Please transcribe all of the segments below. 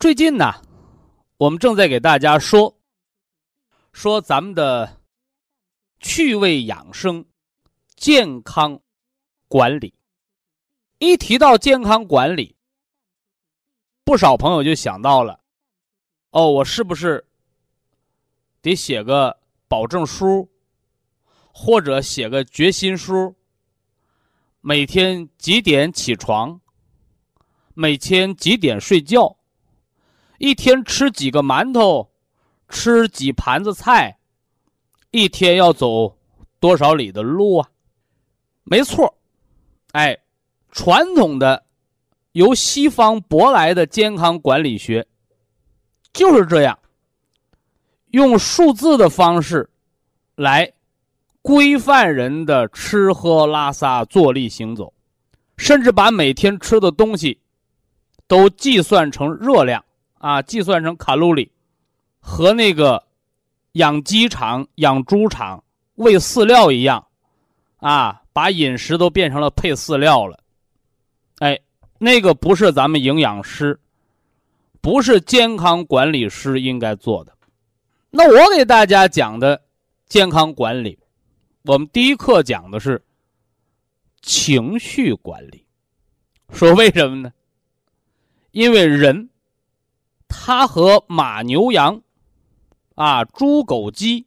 最近呢，我们正在给大家说说咱们的趣味养生、健康管理。一提到健康管理，不少朋友就想到了：哦，我是不是得写个保证书，或者写个决心书？每天几点起床？每天几点睡觉？一天吃几个馒头，吃几盘子菜，一天要走多少里的路啊？没错，哎，传统的由西方舶来的健康管理学就是这样，用数字的方式来规范人的吃喝拉撒、坐立行走，甚至把每天吃的东西都计算成热量。啊，计算成卡路里，和那个养鸡场、养猪场喂饲料一样，啊，把饮食都变成了配饲料了。哎，那个不是咱们营养师，不是健康管理师应该做的。那我给大家讲的健康管理，我们第一课讲的是情绪管理。说为什么呢？因为人。它和马牛羊，啊，猪狗鸡，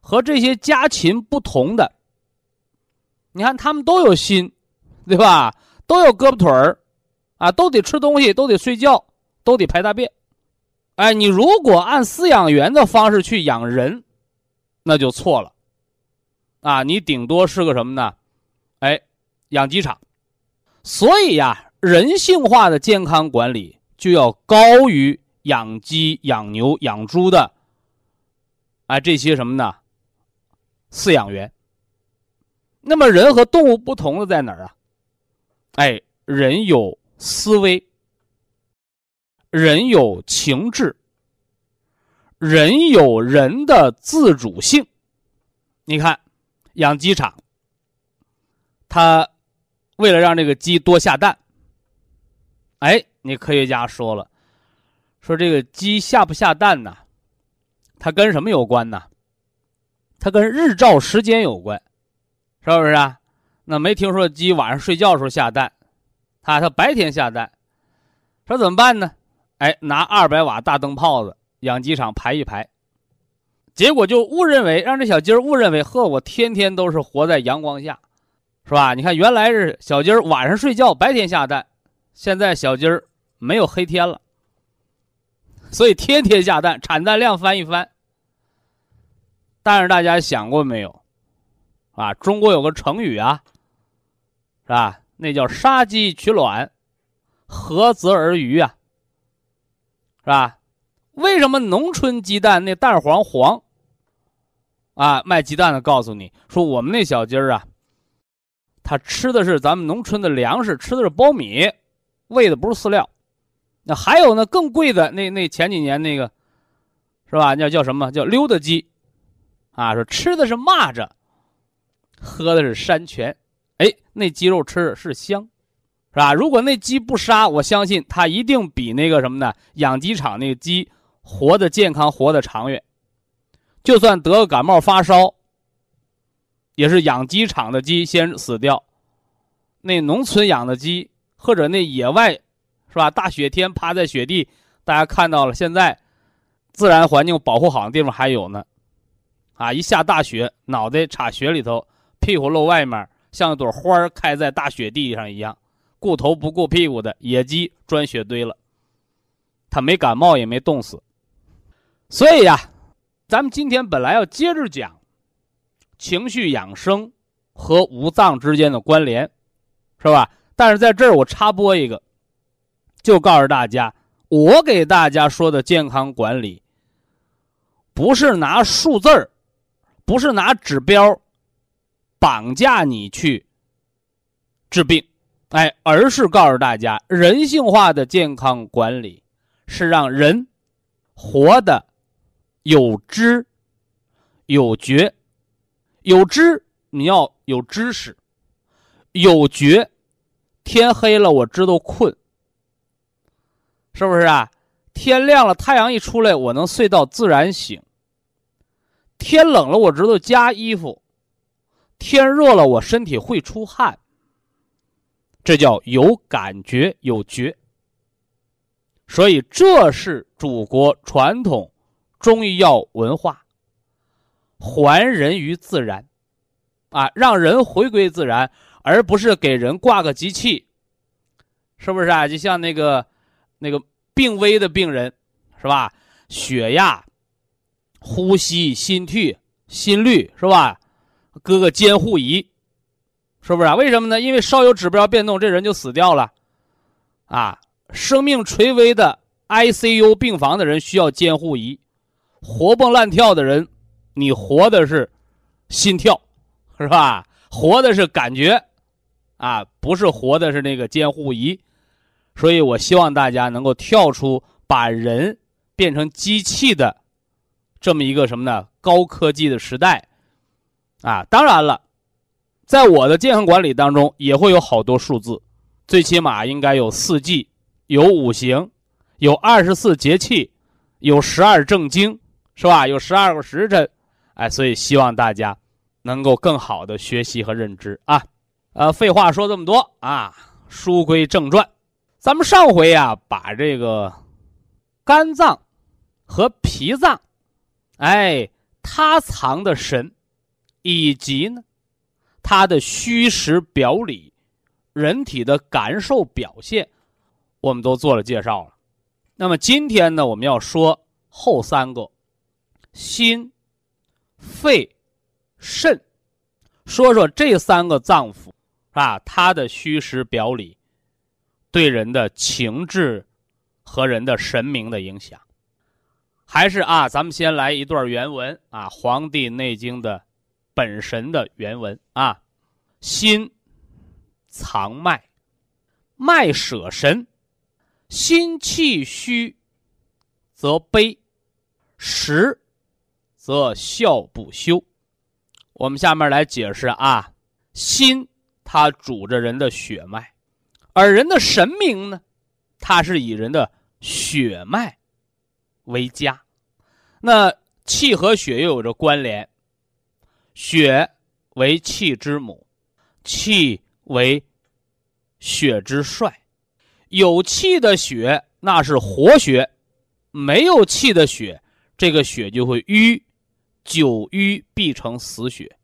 和这些家禽不同的，你看它们都有心，对吧？都有胳膊腿儿，啊，都得吃东西，都得睡觉，都得排大便。哎，你如果按饲养员的方式去养人，那就错了，啊，你顶多是个什么呢？哎，养鸡场。所以呀，人性化的健康管理。就要高于养鸡、养牛、养猪的，啊，这些什么呢？饲养员。那么人和动物不同的在哪儿啊？哎，人有思维，人有情志，人有人的自主性。你看，养鸡场，他为了让这个鸡多下蛋，哎。你科学家说了，说这个鸡下不下蛋呢？它跟什么有关呢？它跟日照时间有关，是不是啊？那没听说鸡晚上睡觉的时候下蛋，它它白天下蛋，说怎么办呢？哎，拿二百瓦大灯泡子，养鸡场排一排，结果就误认为让这小鸡儿误认为，呵，我天天都是活在阳光下，是吧？你看原来是小鸡儿晚上睡觉，白天下蛋，现在小鸡儿。没有黑天了，所以天天下蛋，产蛋量翻一番。但是大家想过没有？啊，中国有个成语啊，是吧？那叫杀鸡取卵，何泽而渔啊，是吧？为什么农村鸡蛋那蛋黄黄？啊，卖鸡蛋的告诉你说，我们那小鸡儿啊，它吃的是咱们农村的粮食，吃的是苞米，喂的不是饲料。那还有呢，更贵的那那前几年那个，是吧？叫叫什么叫溜达鸡，啊，说吃的是蚂蚱，喝的是山泉，哎，那鸡肉吃着是香，是吧？如果那鸡不杀，我相信它一定比那个什么呢？养鸡场那个鸡活得健康，活得长远。就算得个感冒发烧，也是养鸡场的鸡先死掉，那农村养的鸡或者那野外。是吧？大雪天趴在雪地，大家看到了，现在自然环境保护好的地方还有呢。啊，一下大雪，脑袋插雪里头，屁股露外面，像一朵花开在大雪地上一样，顾头不顾屁股的野鸡钻雪堆了。他没感冒，也没冻死。所以呀，咱们今天本来要接着讲情绪养生和五脏之间的关联，是吧？但是在这儿我插播一个，就告诉大家，我给大家说的健康管理，不是拿数字儿。不是拿指标绑架你去治病，哎，而是告诉大家，人性化的健康管理是让人活的有知有觉。有知你要有知识，有觉，天黑了我知道困，是不是啊？天亮了，太阳一出来，我能睡到自然醒。天冷了，我知道加衣服；天热了，我身体会出汗。这叫有感觉有觉。所以，这是祖国传统中医药文化，还人于自然，啊，让人回归自然，而不是给人挂个机器，是不是啊？就像那个那个病危的病人，是吧？血压。呼吸、心率、心率是吧？搁个监护仪，是不是啊？为什么呢？因为稍有指标变动，这人就死掉了，啊，生命垂危的 ICU 病房的人需要监护仪，活蹦乱跳的人，你活的是心跳，是吧？活的是感觉，啊，不是活的是那个监护仪，所以我希望大家能够跳出把人变成机器的。这么一个什么呢？高科技的时代，啊，当然了，在我的健康管理当中也会有好多数字，最起码应该有四季，有五行，有二十四节气，有十二正经，是吧？有十二个时辰，哎，所以希望大家能够更好的学习和认知啊。呃，废话说这么多啊，书归正传，咱们上回呀把这个肝脏和脾脏。哎，它藏的神，以及呢，它的虚实表里，人体的感受表现，我们都做了介绍了。那么今天呢，我们要说后三个，心、肺、肾，说说这三个脏腑啊，它的虚实表里，对人的情志和人的神明的影响。还是啊，咱们先来一段原文啊，《黄帝内经》的本神的原文啊，心藏脉，脉舍神，心气虚则悲，实则笑不休。我们下面来解释啊，心它主着人的血脉，而人的神明呢，它是以人的血脉。为家，那气和血又有着关联。血为气之母，气为血之帅。有气的血那是活血，没有气的血，这个血就会瘀，久瘀必成死血。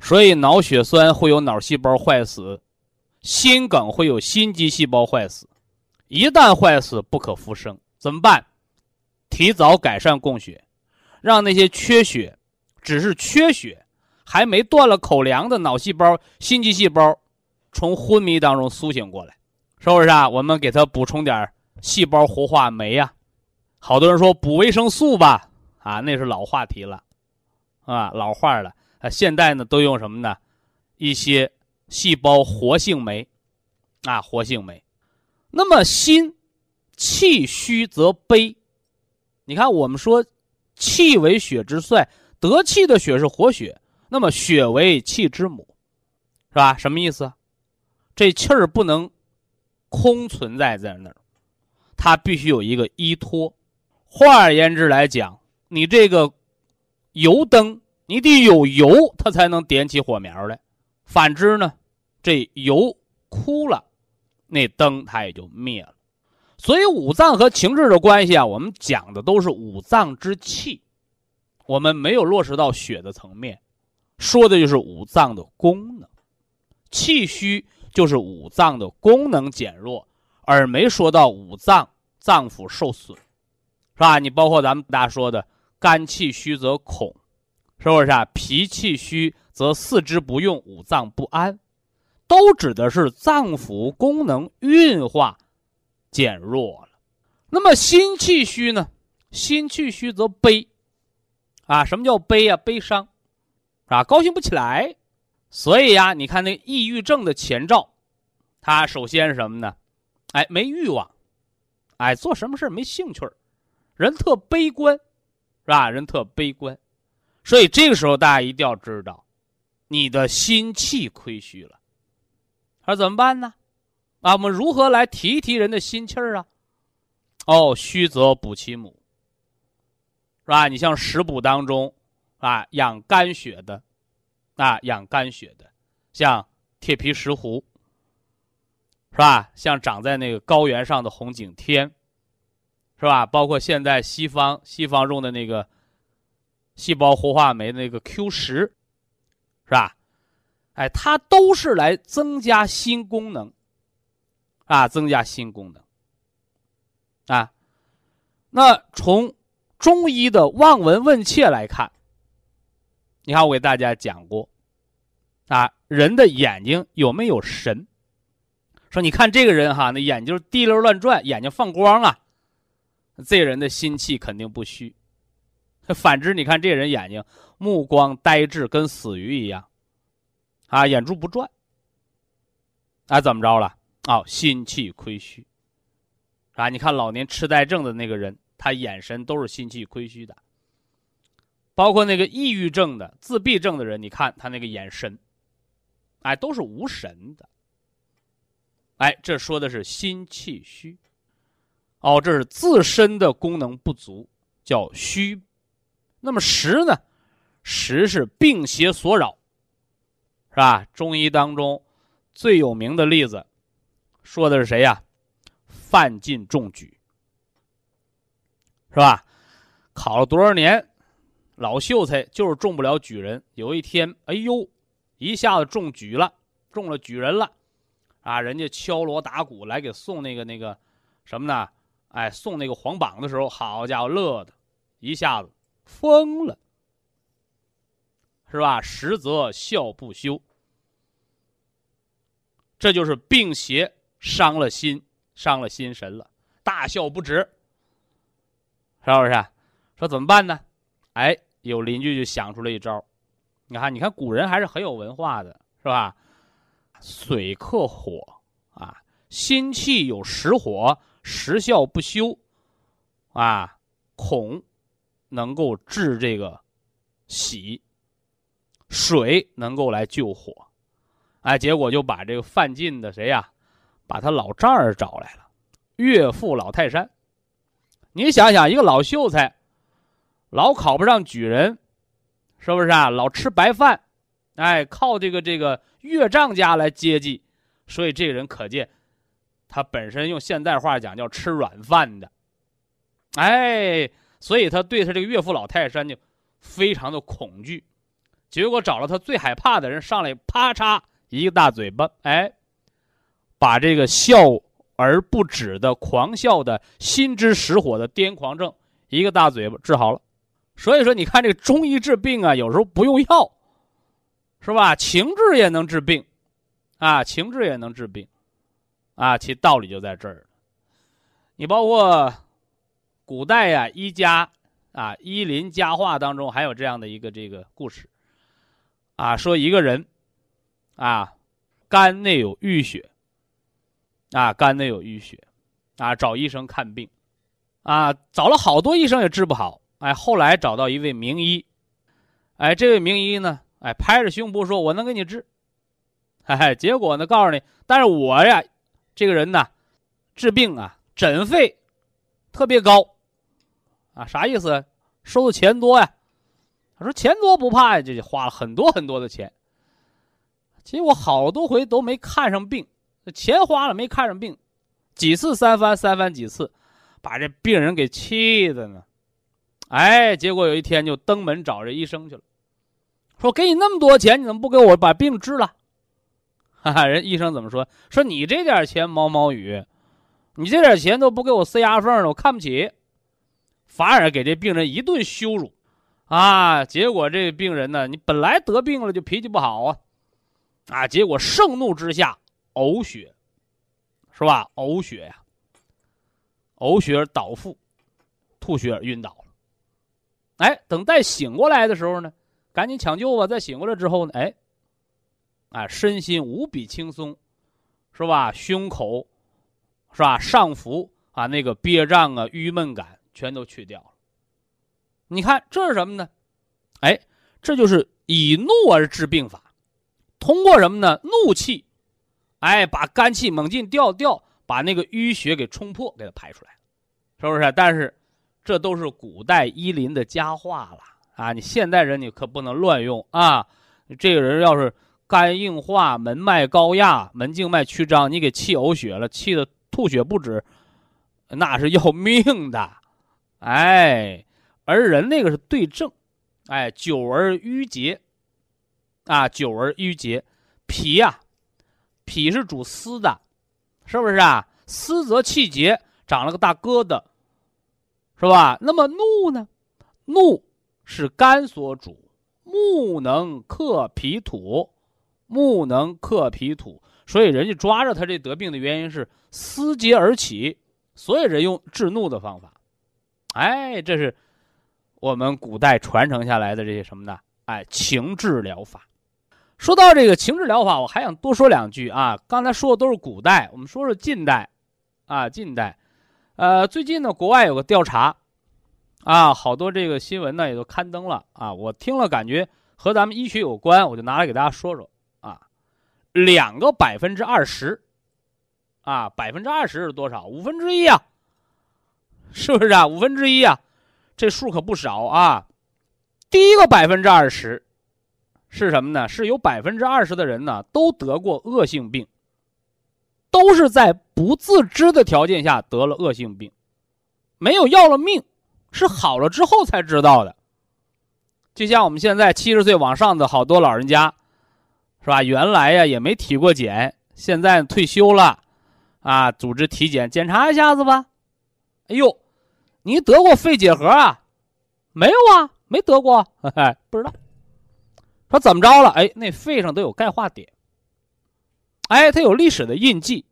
所以脑血栓会有脑细胞坏死，心梗会有心肌细胞坏死。一旦坏死，不可复生，怎么办？提早改善供血，让那些缺血、只是缺血、还没断了口粮的脑细胞、心肌细胞，从昏迷当中苏醒过来，是不是啊？我们给他补充点细胞活化酶呀。好多人说补维生素吧，啊，那是老话题了，啊，老话了。啊，现代呢都用什么呢？一些细胞活性酶，啊，活性酶。那么心气虚则悲。你看，我们说，气为血之帅，得气的血是活血，那么血为气之母，是吧？什么意思？这气儿不能空存在在那儿，它必须有一个依托。换而言之来讲，你这个油灯，你得有油，它才能点起火苗来。反之呢，这油枯了，那灯它也就灭了。所以五脏和情志的关系啊，我们讲的都是五脏之气，我们没有落实到血的层面，说的就是五脏的功能，气虚就是五脏的功能减弱，而没说到五脏脏腑受损，是吧？你包括咱们大家说的肝气虚则恐，是不是啊？脾气虚则四肢不用，五脏不安，都指的是脏腑功能运化。减弱了，那么心气虚呢？心气虚则悲，啊，什么叫悲啊？悲伤，啊，高兴不起来。所以呀，你看那抑郁症的前兆，他首先什么呢？哎，没欲望，哎，做什么事没兴趣人特悲观，是吧？人特悲观，所以这个时候大家一定要知道，你的心气亏虚了，说怎么办呢？啊，我们如何来提一提人的心气儿啊？哦，虚则补其母，是吧？你像食补当中，啊，养肝血的，啊，养肝血的，像铁皮石斛，是吧？像长在那个高原上的红景天，是吧？包括现在西方西方用的那个细胞活化酶那个 Q 十，是吧？哎，它都是来增加心功能。啊，增加心功能。啊，那从中医的望闻问切来看，你看我给大家讲过，啊，人的眼睛有没有神？说你看这个人哈，那眼睛滴溜乱转，眼睛放光啊，这人的心气肯定不虚。反之，你看这人眼睛目光呆滞，跟死鱼一样，啊，眼珠不转，啊，怎么着了？哦，心气亏虚，啊，你看老年痴呆症的那个人，他眼神都是心气亏虚的。包括那个抑郁症的、自闭症的人，你看他那个眼神，哎，都是无神的。哎，这说的是心气虚。哦，这是自身的功能不足，叫虚。那么实呢？实是病邪所扰，是吧？中医当中最有名的例子。说的是谁呀？范进中举，是吧？考了多少年，老秀才就是中不了举人。有一天，哎呦，一下子中举了，中了举人了，啊！人家敲锣打鼓来给送那个那个什么呢？哎，送那个黄榜的时候，好家伙，乐的，一下子疯了，是吧？实则笑不休，这就是病邪。伤了心，伤了心神了，大笑不止，是不是？说怎么办呢？哎，有邻居就想出了一招。你看，你看，古人还是很有文化的，是吧？水克火啊，心气有实火，实笑不休啊，恐能够治这个喜，水能够来救火，哎，结果就把这个范进的谁呀？把他老丈人找来了，岳父老泰山。你想想，一个老秀才，老考不上举人，是不是啊？老吃白饭，哎，靠这个这个岳丈家来接济，所以这个人可见，他本身用现代话讲叫吃软饭的，哎，所以他对他这个岳父老泰山就非常的恐惧。结果找了他最害怕的人上来，啪嚓一个大嘴巴，哎。把这个笑而不止的狂笑的心之实火的癫狂症，一个大嘴巴治好了。所以说，你看这个中医治病啊，有时候不用药，是吧？情志也能治病，啊，情志也能治病，啊，其道理就在这儿。你包括古代呀，医家啊，医林家话当中还有这样的一个这个故事，啊，说一个人，啊，肝内有淤血。啊，肝内有淤血，啊，找医生看病，啊，找了好多医生也治不好，哎，后来找到一位名医，哎，这位名医呢，哎，拍着胸脯说：“我能给你治。”嘿嘿，结果呢，告诉你，但是我呀，这个人呢，治病啊，诊费特别高，啊，啥意思？收的钱多呀？他说钱多不怕呀，这就花了很多很多的钱，结果好多回都没看上病。钱花了没看上病，几次三番，三番几次，把这病人给气的呢。哎，结果有一天就登门找这医生去了，说：“给你那么多钱，你怎么不给我把病治了？” 哈哈，人医生怎么说？说你这点钱毛毛雨，你这点钱都不给我塞牙缝了，我看不起，反而给这病人一顿羞辱，啊！结果这病人呢，你本来得病了就脾气不好啊，啊！结果盛怒之下呕血，是吧？呕血呀，呕血而倒腹，吐血而晕倒了。哎，等再醒过来的时候呢，赶紧抢救吧。再醒过来之后呢，哎。啊，身心无比轻松，是吧？胸口，是吧？上腹啊，那个憋胀啊、郁闷感全都去掉了。你看这是什么呢？哎，这就是以怒而治病法。通过什么呢？怒气，哎，把肝气猛劲调调，把那个淤血给冲破，给它排出来，是不是？但是，这都是古代医林的佳话了啊！你现代人你可不能乱用啊！这个人要是。肝硬化、门脉高压、门静脉曲张，你给气呕血了，气的吐血不止，那是要命的，哎，而人那个是对症，哎，久而淤结，啊，久而淤结，脾呀，脾是主湿的，是不是啊？湿则气结，长了个大疙瘩，是吧？那么怒呢？怒是肝所主，木能克脾土。木能克脾土，所以人家抓着他这得病的原因是思结而起，所以人用治怒的方法。哎，这是我们古代传承下来的这些什么呢？哎，情志疗法。说到这个情志疗法，我还想多说两句啊。刚才说的都是古代，我们说说近代啊。近代，呃，最近呢，国外有个调查啊，好多这个新闻呢也都刊登了啊。我听了感觉和咱们医学有关，我就拿来给大家说说啊。两个百分之二十，啊，百分之二十是多少？五分之一啊，是不是啊？五分之一啊，这数可不少啊。第一个百分之二十是什么呢？是有百分之二十的人呢都得过恶性病，都是在不自知的条件下得了恶性病，没有要了命，是好了之后才知道的。就像我们现在七十岁往上的好多老人家。是吧？原来呀也没体过检，现在退休了，啊，组织体检检查一下子吧。哎呦，你得过肺结核啊？没有啊，没得过，不知道。说怎么着了？哎，那肺上都有钙化点，哎，它有历史的印记。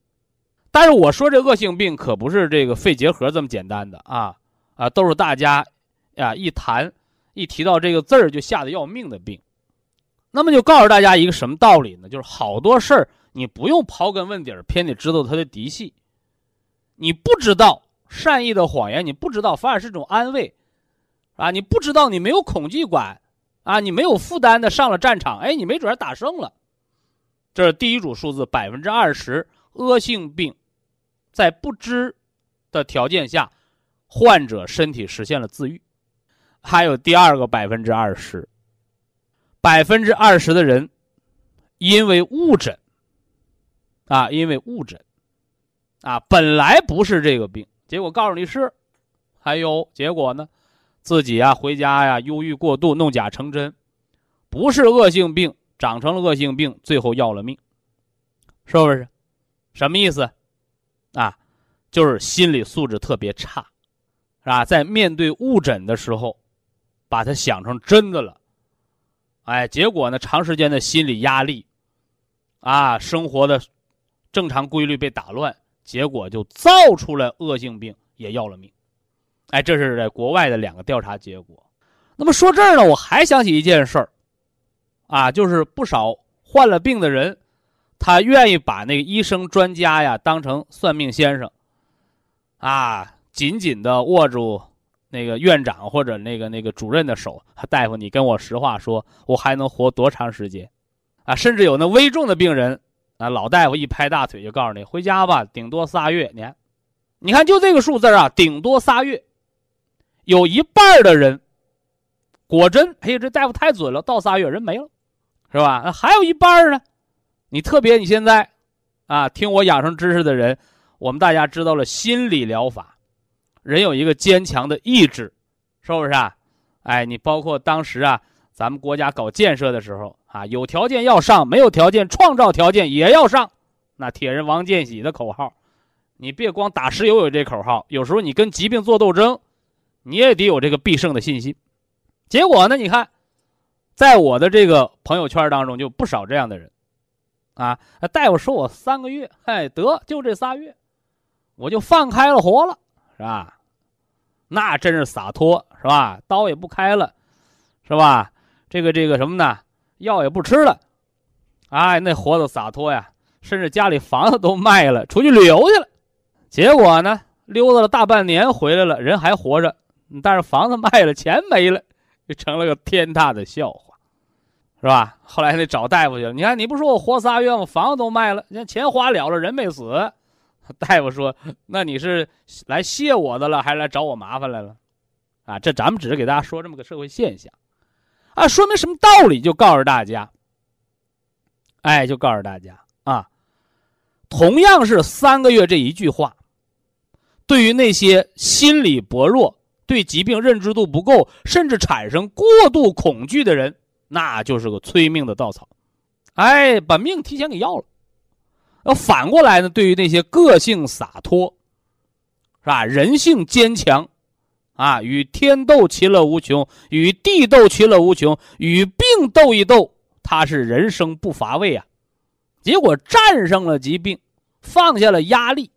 但是我说这恶性病可不是这个肺结核这么简单的啊啊，都是大家呀一谈一提到这个字儿就吓得要命的病。那么就告诉大家一个什么道理呢？就是好多事儿你不用刨根问底儿，偏得知道它的底细。你不知道善意的谎言，你不知道反而是种安慰，啊，你不知道你没有恐惧感，啊，你没有负担的上了战场，哎，你没准还打胜了。这是第一组数字，百分之二十恶性病，在不知的条件下，患者身体实现了自愈。还有第二个百分之二十。百分之二十的人，因为误诊，啊，因为误诊，啊，本来不是这个病，结果告诉你是，还有结果呢，自己啊回家呀忧郁过度，弄假成真，不是恶性病，长成了恶性病，最后要了命，是不是？什么意思？啊，就是心理素质特别差，是吧？在面对误诊的时候，把它想成真的了。哎，结果呢？长时间的心理压力，啊，生活的正常规律被打乱，结果就造出了恶性病，也要了命。哎，这是在国外的两个调查结果。那么说这儿呢，我还想起一件事儿，啊，就是不少患了病的人，他愿意把那个医生专家呀当成算命先生，啊，紧紧的握住。那个院长或者那个那个主任的手，大夫，你跟我实话说，我还能活多长时间？啊，甚至有那危重的病人，那，老大夫一拍大腿就告诉你回家吧，顶多仨月。你看，你看就这个数字啊，顶多仨月，有一半的人，果真，哎呀，这大夫太准了，到仨月人没了，是吧？那还有一半呢，你特别你现在，啊，听我养生知识的人，我们大家知道了心理疗法，人有一个坚强的意志，是不是啊？哎，你包括当时啊，咱们国家搞建设的时候啊，有条件要上，没有条件创造条件也要上。那铁人王建喜的口号，你别光打石油有这口号，有时候你跟疾病做斗争，你也得有这个必胜的信心。结果呢，你看，在我的这个朋友圈当中，就不少这样的人，啊，大夫说我三个月，哎，得就这仨月。我就放开了活了，是吧？那真是洒脱，是吧？刀也不开了，是吧？这个这个什么呢？药也不吃了，哎，那活的洒脱呀！甚至家里房子都卖了，出去旅游去了。结果呢，溜达了大半年回来了，人还活着，但是房子卖了，钱没了，就成了个天大的笑话，是吧？后来那找大夫去了。你看，你不说我活仨月吗？房子都卖了，你看钱花了了，人没死。大夫说：“那你是来谢我的了，还是来找我麻烦来了？”啊，这咱们只是给大家说这么个社会现象，啊，说明什么道理？就告诉大家，哎，就告诉大家啊，同样是三个月这一句话，对于那些心理薄弱、对疾病认知度不够，甚至产生过度恐惧的人，那就是个催命的稻草，哎，把命提前给要了。要反过来呢？对于那些个性洒脱，是吧？人性坚强，啊，与天斗其乐无穷，与地斗其乐无穷，与病斗一斗，他是人生不乏味啊。结果战胜了疾病，放下了压力，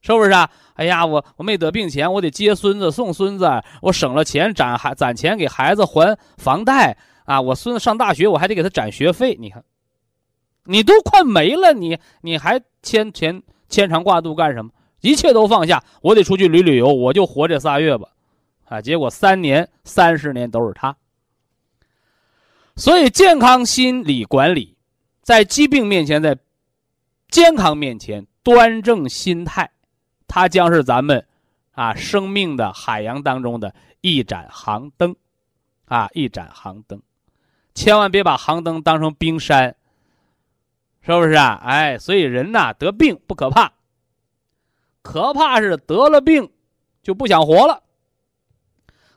是不是啊？哎呀，我我没得病前，我得接孙子送孙子，我省了钱攒孩攒钱给孩子还房贷啊。我孙子上大学，我还得给他攒学费。你看。你都快没了，你你还牵牵牵肠挂肚干什么？一切都放下，我得出去旅旅游，我就活这仨月吧，啊！结果三年、三十年都是他。所以，健康心理管理，在疾病面前，在健康面前，端正心态，它将是咱们啊生命的海洋当中的一盏航灯，啊，一盏航灯，千万别把航灯当成冰山。是不是啊？哎，所以人呐得病不可怕，可怕是得了病就不想活了。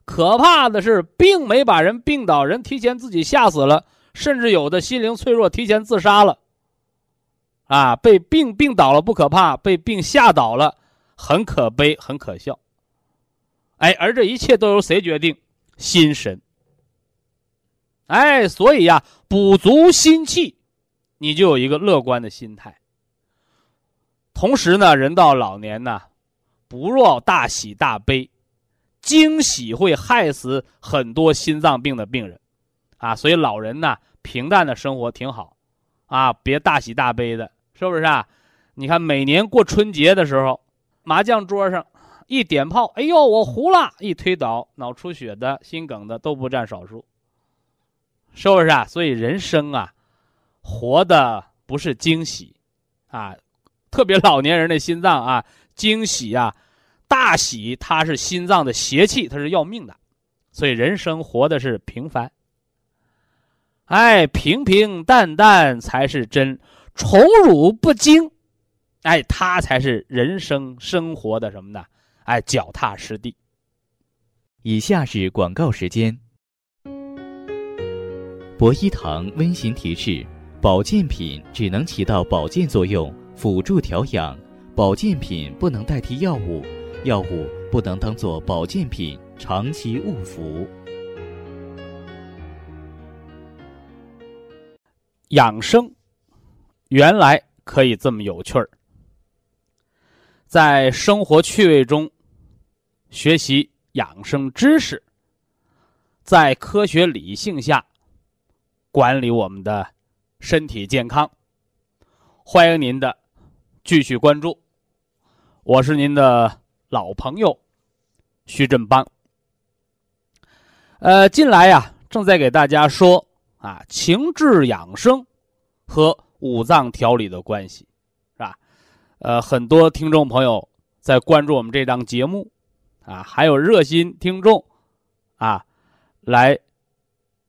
可怕的是病没把人病倒，人提前自己吓死了，甚至有的心灵脆弱，提前自杀了。啊，被病病倒了不可怕，被病吓倒了很可悲，很可笑。哎，而这一切都由谁决定？心神。哎，所以呀，补足心气。你就有一个乐观的心态。同时呢，人到老年呢，不若大喜大悲，惊喜会害死很多心脏病的病人，啊，所以老人呢，平淡的生活挺好，啊，别大喜大悲的，是不是啊？你看每年过春节的时候，麻将桌上一点炮，哎呦，我糊了，一推倒，脑出血的、心梗的都不占少数，是不是啊？所以人生啊。活的不是惊喜，啊，特别老年人的心脏啊，惊喜啊，大喜，它是心脏的邪气，它是要命的，所以人生活的是平凡。哎，平平淡淡才是真，宠辱不惊，哎，它才是人生生活的什么呢？哎，脚踏实地。以下是广告时间。博一堂温馨提示。保健品只能起到保健作用，辅助调养。保健品不能代替药物，药物不能当做保健品长期误服。养生原来可以这么有趣儿，在生活趣味中学习养生知识，在科学理性下管理我们的。身体健康，欢迎您的继续关注。我是您的老朋友徐振邦。呃，近来呀，正在给大家说啊，情志养生和五脏调理的关系，是吧？呃，很多听众朋友在关注我们这档节目啊，还有热心听众啊，来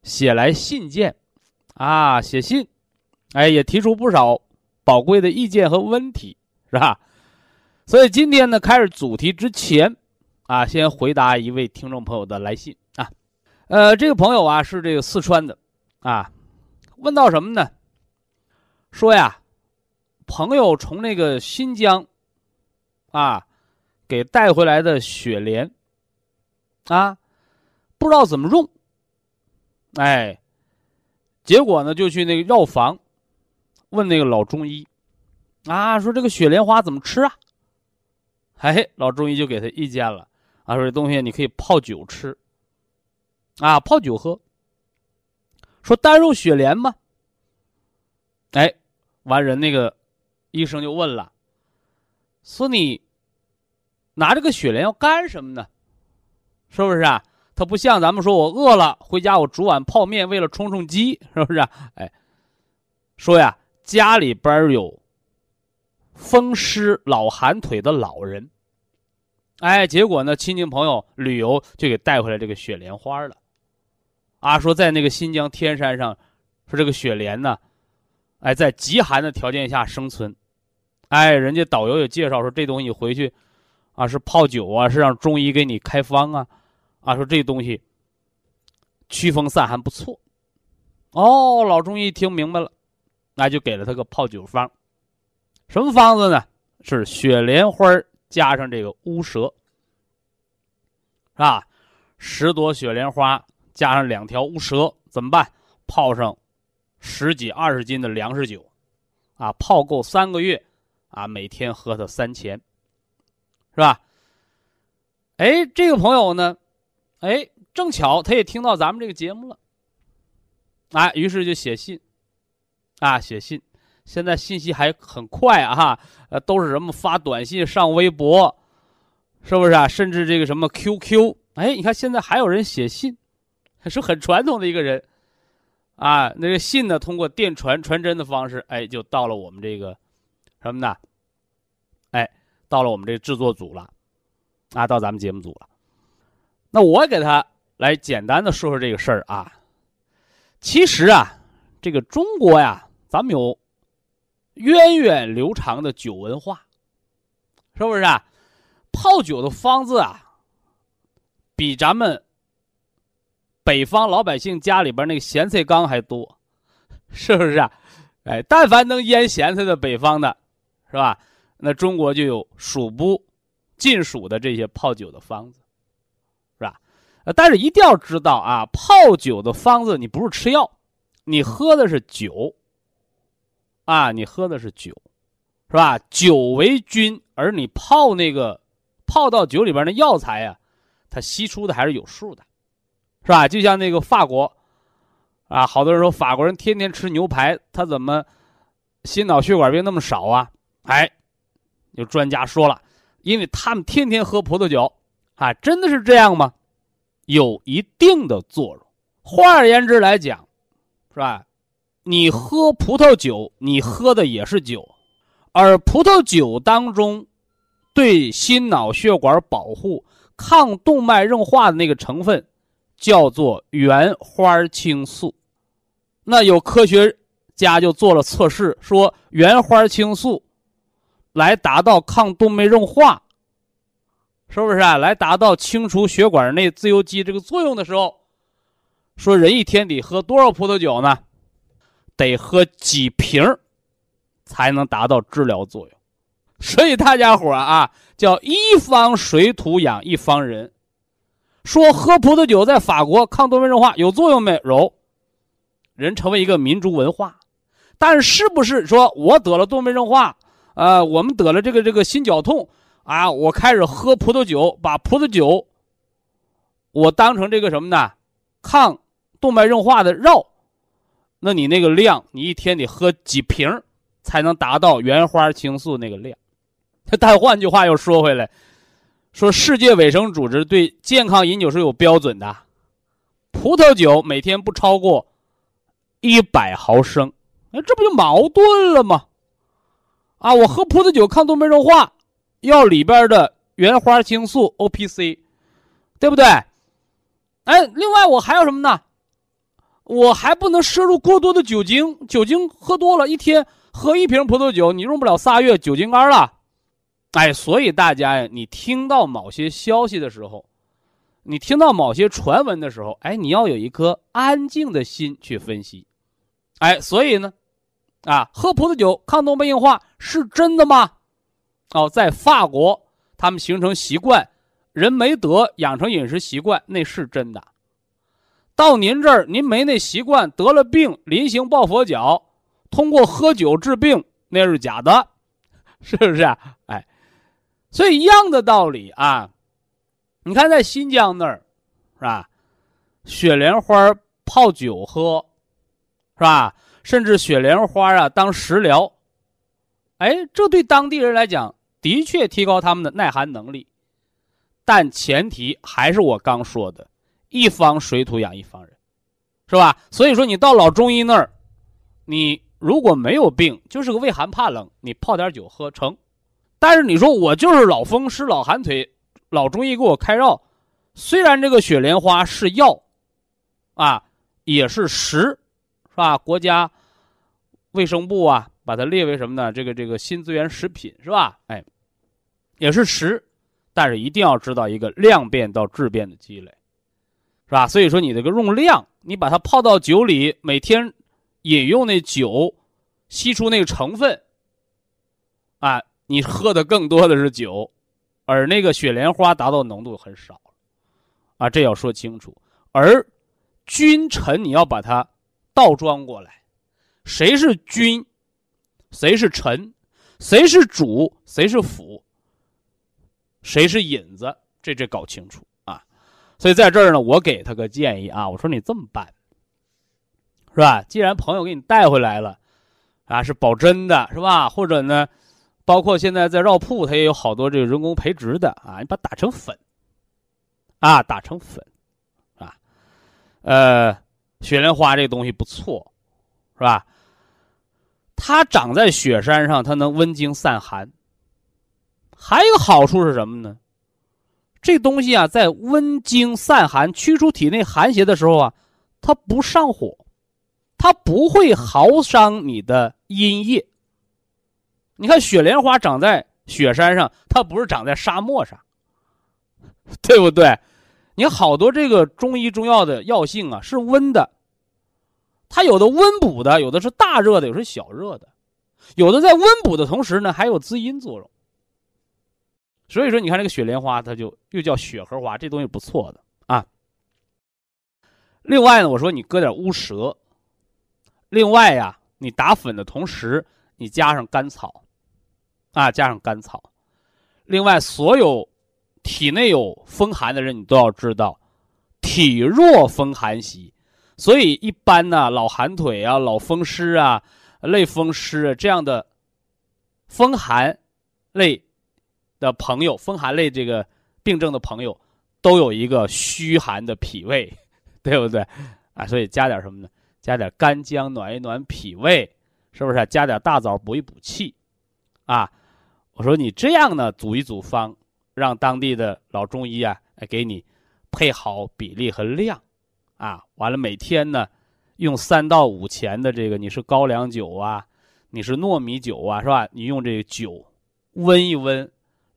写来信件啊，写信。哎，也提出不少宝贵的意见和问题，是吧？所以今天呢，开始主题之前，啊，先回答一位听众朋友的来信啊。呃，这个朋友啊是这个四川的，啊，问到什么呢？说呀，朋友从那个新疆，啊，给带回来的雪莲，啊，不知道怎么用，哎，结果呢就去那个药房，问那个老中医，啊，说这个雪莲花怎么吃啊？哎，老中医就给他意见了，啊，说这东西你可以泡酒吃，啊，泡酒喝。说单肉雪莲吗？哎，完人那个医生就问了，说你拿这个雪莲要干什么呢？是不是啊？他不像咱们说我饿了回家我煮碗泡面为了充充饥，是不是？啊哎，说呀，家里边有。风湿老寒腿的老人，哎，结果呢，亲戚朋友旅游就给带回来这个雪莲花了，啊，说在那个新疆天山上，说这个雪莲呢，哎，在极寒的条件下生存，哎，人家导游也介绍说这东西回去，啊，是泡酒啊，是让中医给你开方啊，啊，说这东西驱风散寒不错，哦，老中医听明白了，那就给了他个泡酒方。什么方子呢？是雪莲花加上这个乌蛇，是吧？十朵雪莲花加上两条乌蛇，怎么办？泡上十几二十斤的粮食酒，啊，泡够三个月，啊，每天喝它三钱，是吧？哎，这个朋友呢，哎，正巧他也听到咱们这个节目了，啊，于是就写信，啊，写信。现在信息还很快啊，呃，都是什么发短信、上微博，是不是啊？甚至这个什么 QQ，哎，你看现在还有人写信，是很传统的一个人，啊，那个信呢，通过电传传真的方式，哎，就到了我们这个什么呢？哎，到了我们这个制作组了，啊，到咱们节目组了。那我给他来简单的说说这个事儿啊。其实啊，这个中国呀，咱们有。源远流长的酒文化，是不是啊？泡酒的方子啊，比咱们北方老百姓家里边那个咸菜缸还多，是不是啊？哎，但凡能腌咸菜的北方的，是吧？那中国就有数不尽数的这些泡酒的方子，是吧？但是一定要知道啊，泡酒的方子你不是吃药，你喝的是酒。啊，你喝的是酒，是吧？酒为君，而你泡那个泡到酒里边的药材呀，它吸出的还是有数的，是吧？就像那个法国，啊，好多人说法国人天天吃牛排，他怎么心脑血管病那么少啊？哎，有专家说了，因为他们天天喝葡萄酒，啊，真的是这样吗？有一定的作用。换而言之来讲，是吧？你喝葡萄酒，你喝的也是酒，而葡萄酒当中对心脑血管保护、抗动脉硬化的那个成分叫做原花青素。那有科学家就做了测试，说原花青素来达到抗动脉硬化，是不是啊？来达到清除血管内自由基这个作用的时候，说人一天得喝多少葡萄酒呢？得喝几瓶才能达到治疗作用，所以大家伙啊，叫一方水土养一方人。说喝葡萄酒在法国抗动脉硬化有作用没有？人成为一个民族文化，但是不是说我得了动脉硬化，呃，我们得了这个这个心绞痛啊，我开始喝葡萄酒，把葡萄酒我当成这个什么呢？抗动脉硬化的药。那你那个量，你一天得喝几瓶才能达到原花青素那个量？但换句话又说回来，说世界卫生组织对健康饮酒是有标准的，葡萄酒每天不超过一百毫升，那这不就矛盾了吗？啊，我喝葡萄酒抗动脉硬化，要里边的原花青素 O P C，对不对？哎，另外我还有什么呢？我还不能摄入过多的酒精，酒精喝多了，一天喝一瓶葡萄酒，你用不了仨月酒精肝了，哎，所以大家呀，你听到某些消息的时候，你听到某些传闻的时候，哎，你要有一颗安静的心去分析。哎，所以呢，啊，喝葡萄酒抗动脉硬化是真的吗？哦，在法国，他们形成习惯，人没得，养成饮食习惯，那是真的。到您这儿，您没那习惯，得了病，临行抱佛脚，通过喝酒治病，那是假的，是不是啊？哎。所以一样的道理啊，你看在新疆那儿，是吧？雪莲花泡酒喝，是吧？甚至雪莲花啊当食疗，哎，这对当地人来讲的确提高他们的耐寒能力，但前提还是我刚说的，一方水土养一方人，是吧？所以说你到老中医那儿，你如果没有病，就是个畏寒怕冷，你泡点酒喝成。但是你说我就是老风湿、老寒腿，老中医给我开药，虽然这个雪莲花是药，啊，也是食，是吧？国家卫生部啊，把它列为什么呢？这个这个新资源食品是吧？哎，也是食，但是一定要知道一个量变到质变的积累，是吧？所以说你这个用量，你把它泡到酒里，每天饮用那酒，吸出那个成分，啊。你喝的更多的是酒，而那个雪莲花达到浓度很少，啊，这要说清楚。而君臣你要把它倒装过来，谁是君，谁是臣，谁是主，谁是辅，谁是引子，这这搞清楚。所以在这儿呢，我给他个建议啊，我说你这么办，是吧？既然朋友给你带回来了，啊，是保真的，是吧？或者呢？包括现在在药铺，它也有好多这个人工培植的啊，你把它打成粉，啊，打成粉，啊，呃，雪莲花这东西不错，是吧？它长在雪山上，它能温经散寒。还有一个好处是什么呢？这东西啊，在温经散寒、驱除体内寒邪的时候啊，它不上火，它不会耗伤你的阴液。你看雪莲花长在雪山上，它不是长在沙漠上，对不对？你好多这个中医中药的药性啊，是温的，它有的温补的，有的是大热的，有的是小热的，有的在温补的同时呢，还有滋阴作用。所以说，你看这个雪莲花，它就又叫雪荷花，这东西不错的啊。另外呢，我说你搁点乌蛇，另外呀，你打粉的同时，你加上甘草。啊，加上甘草。另外，所有体内有风寒的人，你都要知道，体弱风寒袭。所以，一般呢，老寒腿啊、老风湿啊、类风湿这样的风寒类的朋友，风寒类这个病症的朋友，都有一个虚寒的脾胃，对不对？啊，所以加点什么呢？加点干姜暖一暖脾胃，是不是？加点大枣补一补气，啊。我说你这样呢，组一组方，让当地的老中医啊，给你配好比例和量，啊，完了每天呢，用三到五钱的这个，你是高粱酒啊，你是糯米酒啊，是吧？你用这个酒温一温，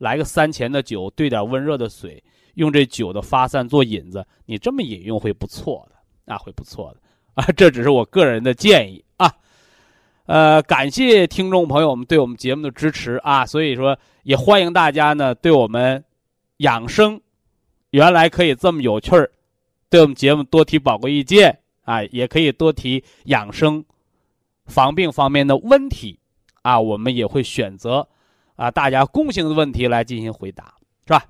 来个三钱的酒，兑点温热的水，用这酒的发散做引子，你这么饮用会不错的，啊，会不错的，啊，这只是我个人的建议啊。呃，感谢听众朋友们对我们节目的支持啊！所以说，也欢迎大家呢对我们养生原来可以这么有趣儿，对我们节目多提宝贵意见啊，也可以多提养生防病方面的问题啊，我们也会选择啊大家共性的问题来进行回答，是吧？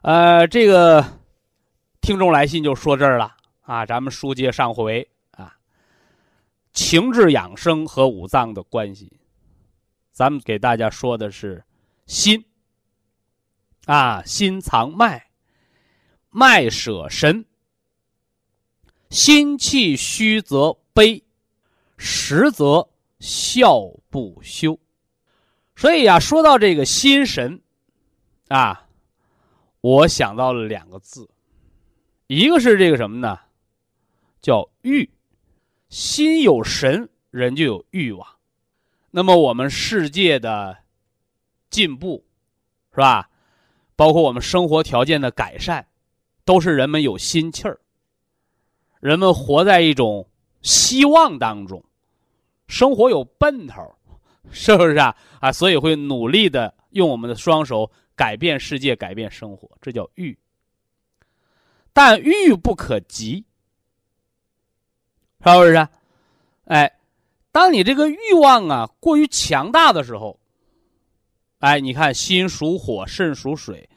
呃，这个听众来信就说这儿了啊，咱们书接上回啊。情志养生和五脏的关系，咱们给大家说的是心啊，心藏脉，脉舍神，心气虚则悲，实则笑不休。所以啊，说到这个心神啊，我想到了两个字，一个是这个什么呢？叫欲。心有神，人就有欲望。那么我们世界的进步是吧？包括我们生活条件的改善，都是人们有心气儿。人们活在一种希望当中，生活有奔头，是不是啊？啊，所以会努力的用我们的双手改变世界，改变生活，这叫欲。但欲不可及，是不是？哎，当你这个欲望啊过于强大的时候，哎，你看心属火，肾属水，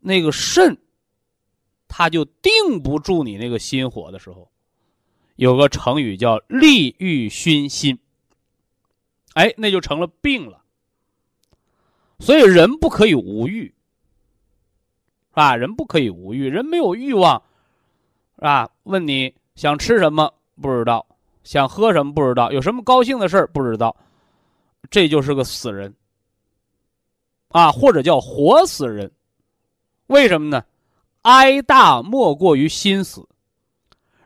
那个肾。它就定不住你那个心火的时候，有个成语叫“利欲熏心”，哎，那就成了病了。所以人不可以无欲，是吧？人不可以无欲，人没有欲望，是吧？问你想吃什么不知道，想喝什么不知道，有什么高兴的事儿不知道，这就是个死人啊，或者叫活死人。为什么呢？哀大莫过于心死，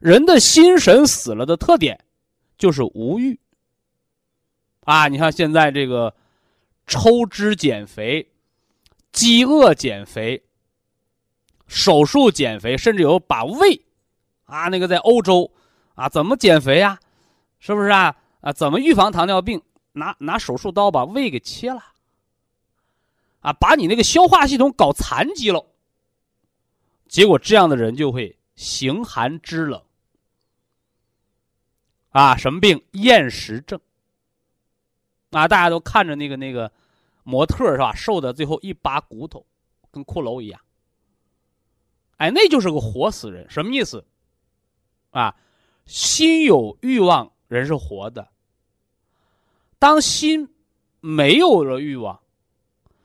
人的心神死了的特点，就是无欲。啊，你看现在这个抽脂减肥、饥饿减肥、手术减肥，甚至有把胃，啊，那个在欧洲，啊，怎么减肥呀？是不是啊？啊，怎么预防糖尿病？拿拿手术刀把胃给切了，啊，把你那个消化系统搞残疾了。结果这样的人就会形寒肢冷，啊，什么病？厌食症。啊，大家都看着那个那个模特是吧？瘦的最后一把骨头，跟骷髅一样。哎，那就是个活死人，什么意思？啊，心有欲望，人是活的。当心没有了欲望，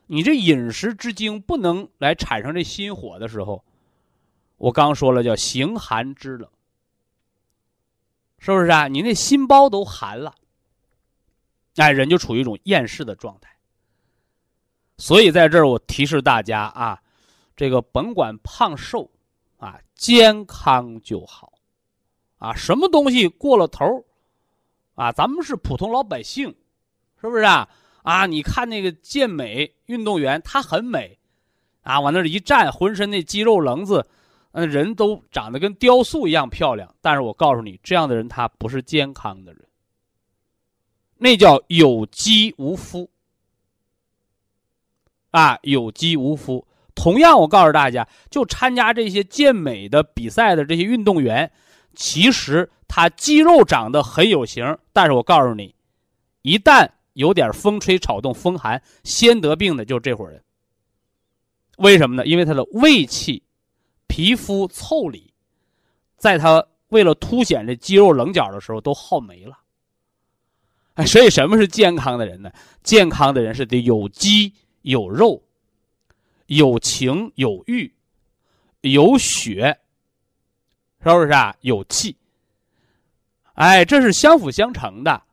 你这饮食之精不能来产生这心火的时候。我刚说了，叫形寒肢冷，是不是啊？你那心包都寒了，哎，人就处于一种厌世的状态。所以在这儿，我提示大家啊，这个甭管胖瘦，啊，健康就好，啊，什么东西过了头，啊，咱们是普通老百姓，是不是啊？啊，你看那个健美运动员，他很美，啊，往那儿一站，浑身那肌肉棱子。嗯，人都长得跟雕塑一样漂亮，但是我告诉你，这样的人他不是健康的人，那叫有肌无肤。啊，有肌无肤。同样，我告诉大家，就参加这些健美的比赛的这些运动员，其实他肌肉长得很有型，但是我告诉你，一旦有点风吹草动、风寒，先得病的就是这伙人。为什么呢？因为他的胃气。皮肤腠理，在他为了凸显这肌肉棱角的时候都耗没了。哎，所以什么是健康的人呢？健康的人是得有肌有肉，有情有欲，有血，是不是啊？有气。哎，这是相辅相成的。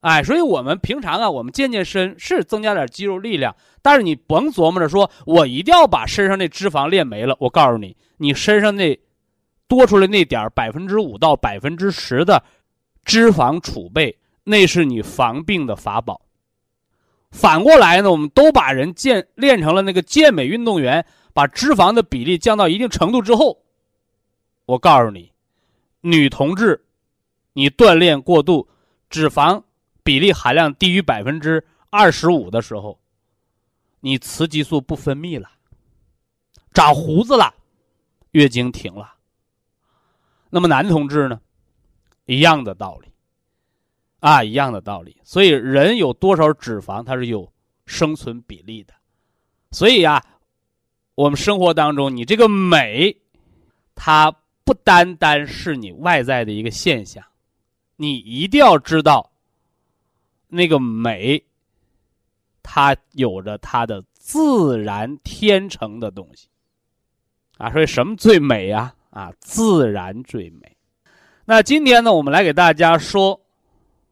哎，所以我们平常啊，我们健健身是增加点肌肉力量，但是你甭琢磨着说我一定要把身上那脂肪练没了。我告诉你，你身上那多出来那点百分之五到百分之十的脂肪储备，那是你防病的法宝。反过来呢，我们都把人健练成了那个健美运动员，把脂肪的比例降到一定程度之后，我告诉你，女同志，你锻炼过度，脂肪。比例含量低于百分之二十五的时候，你雌激素不分泌了，长胡子了，月经停了。那么男同志呢，一样的道理，啊，一样的道理。所以人有多少脂肪，它是有生存比例的。所以呀，我们生活当中，你这个美，它不单单是你外在的一个现象，你一定要知道。那个美，它有着它的自然天成的东西，啊，所以什么最美呀？啊，自然最美。那今天呢，我们来给大家说，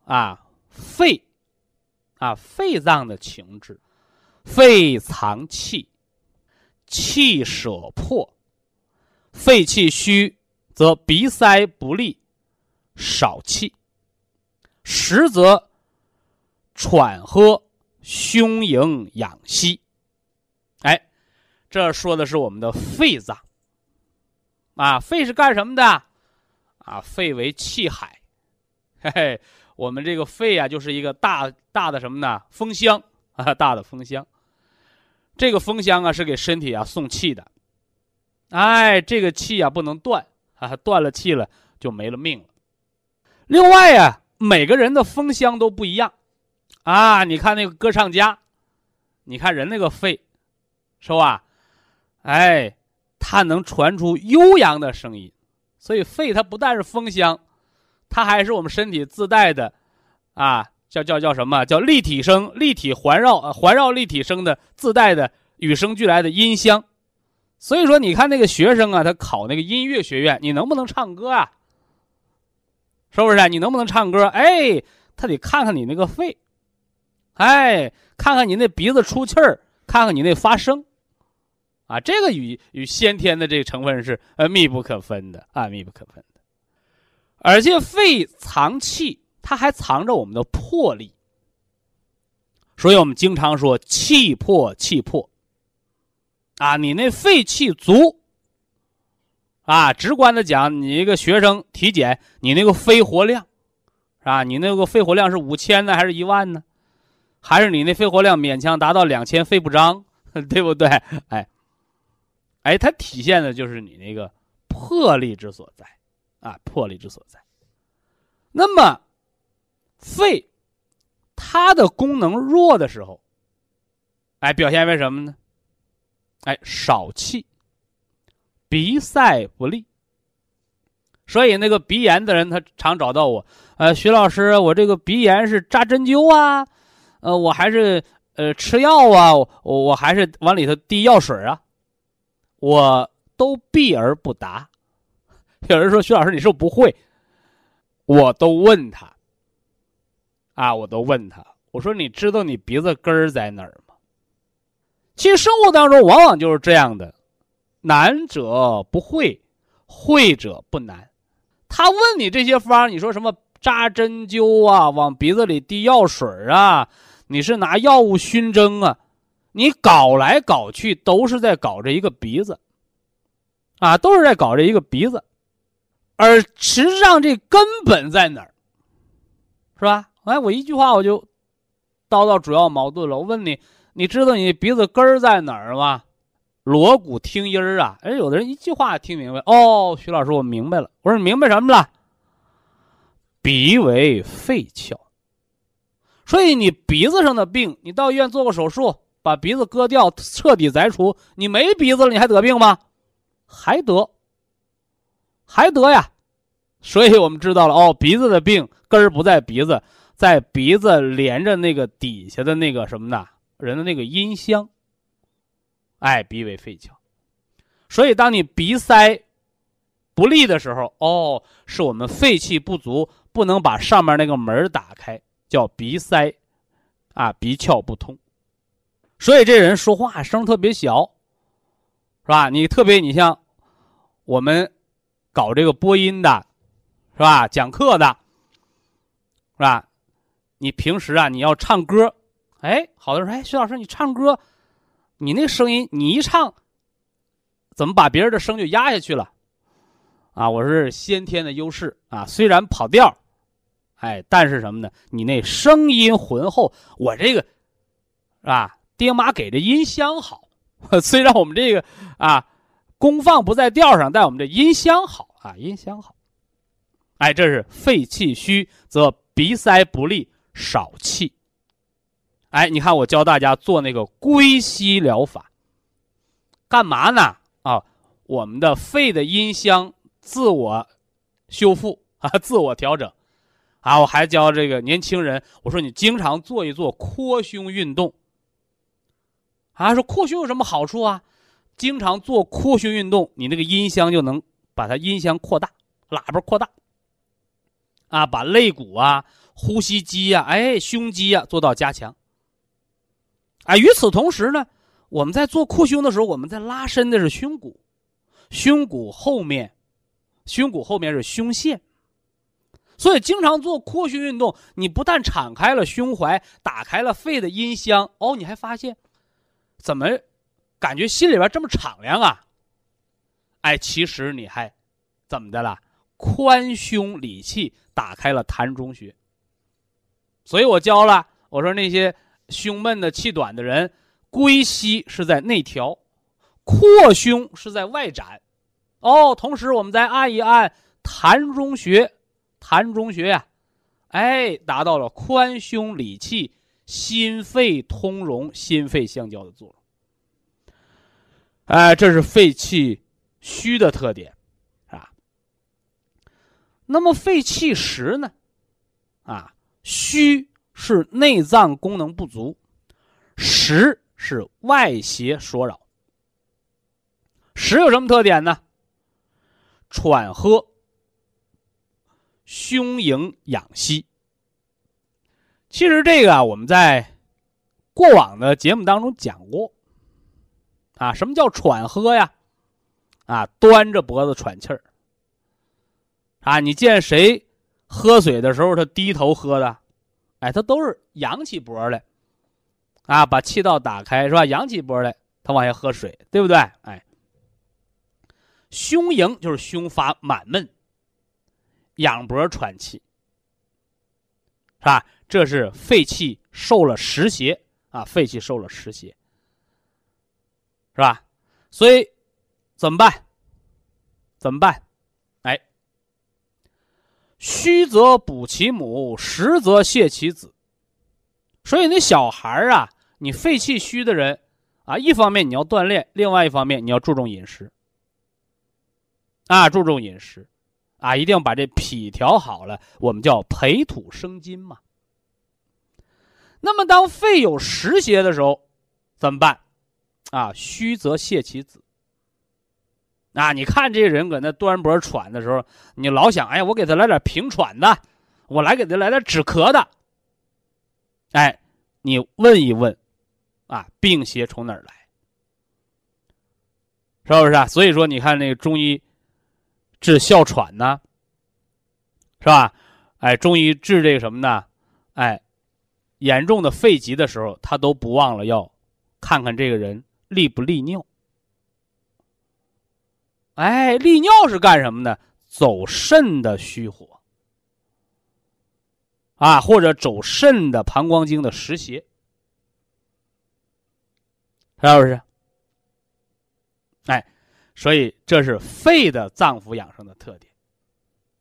啊，肺，啊，肺脏的情志，肺藏气，气舍破，肺气虚则鼻塞不利，少气，实则。喘喝，胸盈，养息，哎这说的是我们的肺脏。啊，肺是干什么的？啊，肺为气海，嘿嘿，我们这个肺啊，就是一个大大的什么呢？风箱啊，大的风箱。这个风箱啊，是给身体啊送气的。哎，这个气啊不能断啊，断了气了就没了命了。另外呀，每个人的风箱都不一样啊。你看那个歌唱家，你看人那个肺，是吧？哎，它能传出悠扬的声音，所以肺它不但是风箱，它还是我们身体自带的啊，叫叫叫什么？叫立体声、立体环绕、环绕立体声的自带的与生俱来的音箱。所以说，你看那个学生啊，他考那个音乐学院，你能不能唱歌啊？是不是？你能不能唱歌？哎，他得看看你那个肺，哎，看看你那鼻子出气儿，看看你那发声，啊，这个与与先天的这个成分是呃密不可分的啊，密不可分。而且肺藏气，它还藏着我们的魄力，所以我们经常说气魄，气魄。啊，你那肺气足。啊，直观的讲，你一个学生体检，你那个肺活量，是吧？你那个肺活量是五千呢，还是一万呢？还是你那肺活量勉强达到两千，肺不张，对不对？哎，哎，它体现的就是你那个魄力之所在，啊，魄力之所在。那么，肺它的功能弱的时候，哎，表现为什么呢？哎，少气。鼻塞不利，所以那个鼻炎的人，他常找到我，呃，徐老师，我这个鼻炎是扎针灸啊，呃，我还是呃吃药啊，我我还是往里头滴药水啊，我都避而不答。有人说徐老师，你是不是不会？我都问他，啊，我都问他，我说你知道你鼻子根儿在哪儿吗？其实生活当中往往就是这样的。难者不会，会者不难。他问你这些方，你说什么扎针灸啊，往鼻子里滴药水啊，你是拿药物熏蒸啊？你搞来搞去都是在搞这一个鼻子，啊，都是在搞这一个鼻子。而实际上这根本在哪儿？是吧？哎，我一句话我就叨到主要矛盾了。我问你，你知道你鼻子根儿在哪儿吗？锣鼓听音儿啊！哎，有的人一句话听明白哦。徐老师，我明白了。我说你明白什么了？鼻为肺窍，所以你鼻子上的病，你到医院做个手术，把鼻子割掉，彻底摘除，你没鼻子了，你还得病吗？还得，还得呀。所以我们知道了哦，鼻子的病根儿不在鼻子，在鼻子连着那个底下的那个什么呢？人的那个音箱。哎，鼻为肺窍，所以当你鼻塞不利的时候，哦，是我们肺气不足，不能把上面那个门打开，叫鼻塞，啊，鼻窍不通。所以这人说话声特别小，是吧？你特别，你像我们搞这个播音的，是吧？讲课的，是吧？你平时啊，你要唱歌，哎，好多人说，哎，徐老师，你唱歌。你那声音，你一唱，怎么把别人的声就压下去了？啊，我是先天的优势啊，虽然跑调，哎，但是什么呢？你那声音浑厚，我这个，是吧？爹妈给的音箱好，虽然我们这个啊，功放不在调上，但我们这音箱好啊，音箱好。哎，这是肺气虚，则鼻塞不利，少气。哎，你看我教大家做那个归息疗法，干嘛呢？啊，我们的肺的音箱自我修复啊，自我调整啊。我还教这个年轻人，我说你经常做一做扩胸运动啊。说扩胸有什么好处啊？经常做扩胸运动，你那个音箱就能把它音箱扩大，喇叭扩大啊，把肋骨啊、呼吸肌呀、哎胸肌呀做到加强。啊，与此同时呢，我们在做扩胸的时候，我们在拉伸的是胸骨，胸骨后面，胸骨后面是胸腺，所以经常做扩胸运动，你不但敞开了胸怀，打开了肺的音箱，哦，你还发现，怎么，感觉心里边这么敞亮啊？哎，其实你还怎么的了？宽胸理气，打开了痰中穴。所以我教了，我说那些胸闷的、气短的人，归息是在内调，扩胸是在外展。哦，同时我们再按一按痰中穴，痰中穴呀，哎，达到了宽胸理气、心肺通融、心肺相交的作用。哎，这是肺气虚的特点，啊。那么肺气实呢？啊，虚是内脏功能不足，实是外邪所扰。实有什么特点呢？喘喝，胸盈养息。其实这个啊，我们在过往的节目当中讲过。啊，什么叫喘喝呀？啊，端着脖子喘气儿。啊，你见谁喝水的时候他低头喝的？哎，他都是扬起脖来，啊，把气道打开是吧？扬起脖来，他往下喝水，对不对？哎，胸盈就是胸发满闷，仰脖喘气，是吧？这是肺气受了湿邪啊，肺气受了湿邪。是吧？所以怎么办？怎么办？哎，虚则补其母，实则泻其子。所以那小孩啊，你肺气虚的人啊，一方面你要锻炼，另外一方面你要注重饮食啊，注重饮食啊，一定要把这脾调好了。我们叫培土生金嘛。那么当肺有实邪的时候，怎么办？啊，虚则泻其子。啊，你看这人搁那端脖喘的时候，你老想，哎，我给他来点平喘的，我来给他来点止咳的。哎，你问一问，啊，病邪从哪儿来？是不是啊？所以说，你看那个中医治哮喘呢，是吧？哎，中医治这个什么呢？哎，严重的肺疾的时候，他都不忘了要看看这个人。利不利尿？哎，利尿是干什么的？走肾的虚火啊，或者走肾的膀胱经的实邪，是不是？哎，所以这是肺的脏腑养生的特点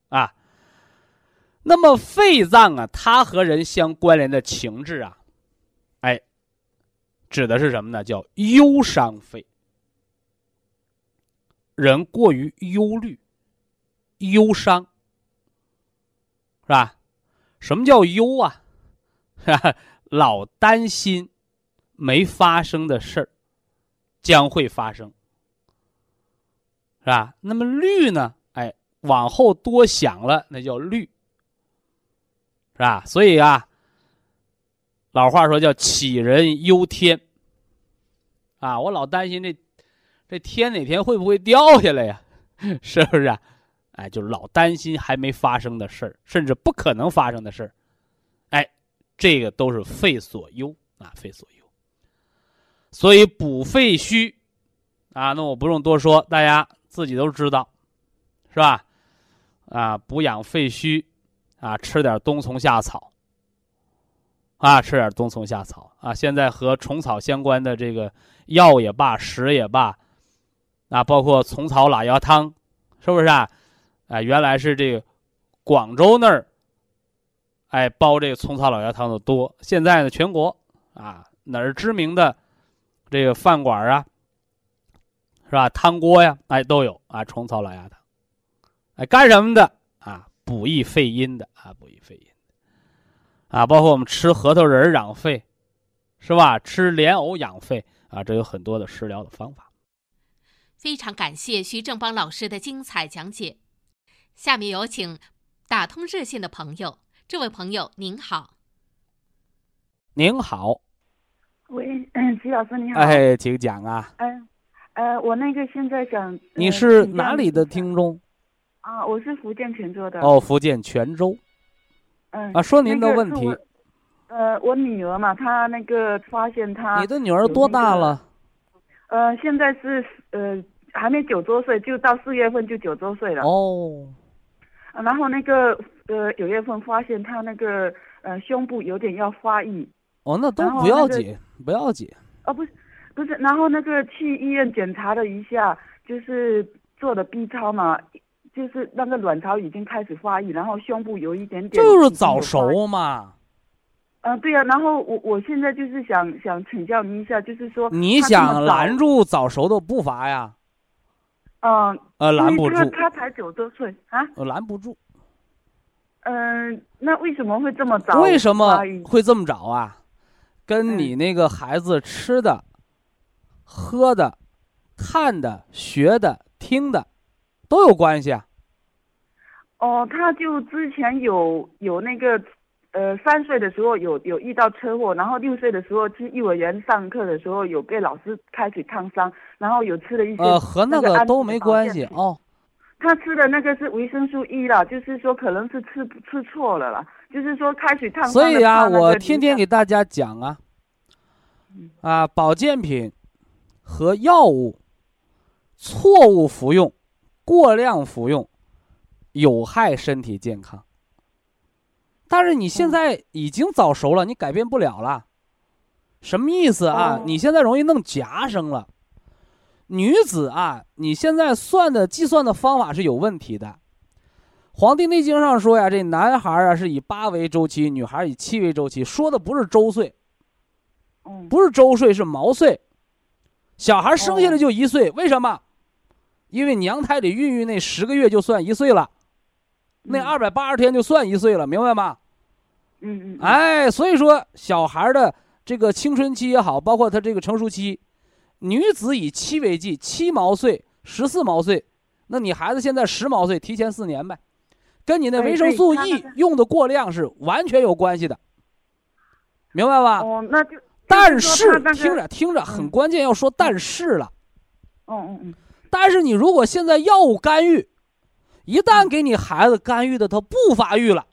啊。那么肺脏啊，它和人相关联的情志啊。指的是什么呢？叫忧伤肺。人过于忧虑、忧伤，是吧？什么叫忧啊？老担心没发生的事儿将会发生，是吧？那么虑呢？哎，往后多想了，那叫虑，是吧？所以啊。老话说叫杞人忧天，啊，我老担心这这天哪天会不会掉下来呀？是不是啊？哎，就老担心还没发生的事儿，甚至不可能发生的事儿，哎，这个都是肺所忧啊，肺所忧。所以补肺虚啊，那我不用多说，大家自己都知道，是吧？啊，补养肺虚啊，吃点冬虫夏草。啊，吃点冬虫夏草啊！现在和虫草相关的这个药也罢，食也罢，啊，包括虫草老鸭汤，是不是啊？啊，原来是这个广州那儿，哎，包这个虫草老鸭汤的多。现在呢，全国啊，哪儿知名的这个饭馆啊，是吧？汤锅呀，哎，都有啊，虫草老鸭汤，哎，干什么的啊？补益肺阴的啊，补益肺阴。啊，包括我们吃核桃仁养肺，是吧？吃莲藕养肺啊，这有很多的食疗的方法。非常感谢徐正邦老师的精彩讲解。下面有请打通热线的朋友，这位朋友您好。您好。喂，嗯，徐老师您好。哎，请讲啊。嗯，呃，我那个现在想。你是哪里的听众？啊，我是福建泉州的。哦，福建泉州。嗯啊，说您的问题。呃，我女儿嘛，她那个发现她。你的女儿多大了？呃，现在是呃还没九周岁，就到四月份就九周岁了。哦，啊然后那个呃九月份发现她那个呃胸部有点要发育，哦，那都不要那个紧，不要紧。哦不是不是，然后那个去医院检查了一下，就是做的 B 超嘛，就是那个卵巢已经开始发育，然后胸部有一点点就是早熟嘛。嗯，对呀、然后我我现在就是想想请教您一下，就是说你想拦，住早熟的步伐呀？嗯、呃，拦不住，他才九周岁啊，我拦不住。嗯、那为什么会这么早？为什么会这么早啊？跟嗯你那个孩子吃的、喝的、看的、学的、听的都有关系啊。哦，他就之前有有那个，呃，三岁的时候有有遇到车祸，然后六岁的时候去幼儿园上课的时候有被老师开水烫伤，然后有吃了一些呃，和那个都没关系哦。他吃的那个是维生素 E 了，就是说可能是吃吃错了啦，就是说开水烫伤所以呀、怕那个我天天给大家讲啊嗯，啊，保健品和药物错误服用、过量服用有害身体健康。但是你现嗯在已经早熟了，你改变不了了。什么意思啊？哦你现在容易弄夹生了。女子啊，你现在算的计算的方法是有问题的。《黄帝内经》上说呀，这男孩啊是以八为周期，女孩以七为周期，说的不是周岁，嗯不是周岁，是毛岁。小孩生下来哦就一岁，为什么？因为娘胎里孕育那十个月就算一岁了，那嗯二百八十天就算一岁了，明白吗？嗯嗯，嗯，哎，所以说小孩的这个青春期也好，包括他这个成熟期，女子以七为纪，七毛岁、十四毛岁，那你孩子现在十毛岁，提前四年呗，跟你那哎维生素 E 用的过量是完全有关系的，明白吧？哦，那就但是听着听着很嗯。关键，要说但是了。嗯嗯嗯，但是你如果现在药物干预，一嗯旦给你孩子干预的他不发育了，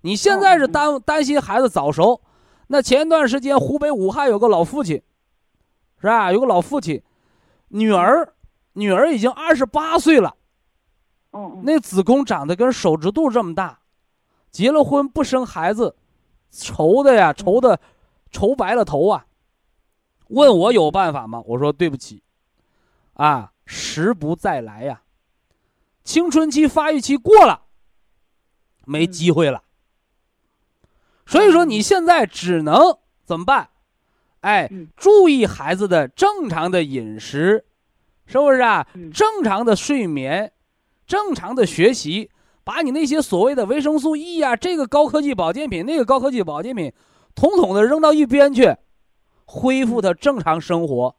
你现在是担担心孩子早熟。那前一段时间湖北武汉有个老父亲，是吧？有个老父亲，女儿女儿已经二十八岁了，那子宫长得跟手指肚这么大，结了婚不生孩子，愁的呀，愁的愁白了头啊。问我有办法吗？我说对不起，啊，时不再来呀，青春期发育期过了，没机会了。所以说你现在只能怎么办？哎嗯，注意孩子的正常的饮食，是不是啊？嗯正常的睡眠，正常的学习，把你那些所谓的维生素 E 呀、这个高科技保健品、那个高科技保健品，统统的扔到一边去，恢复他正常生活。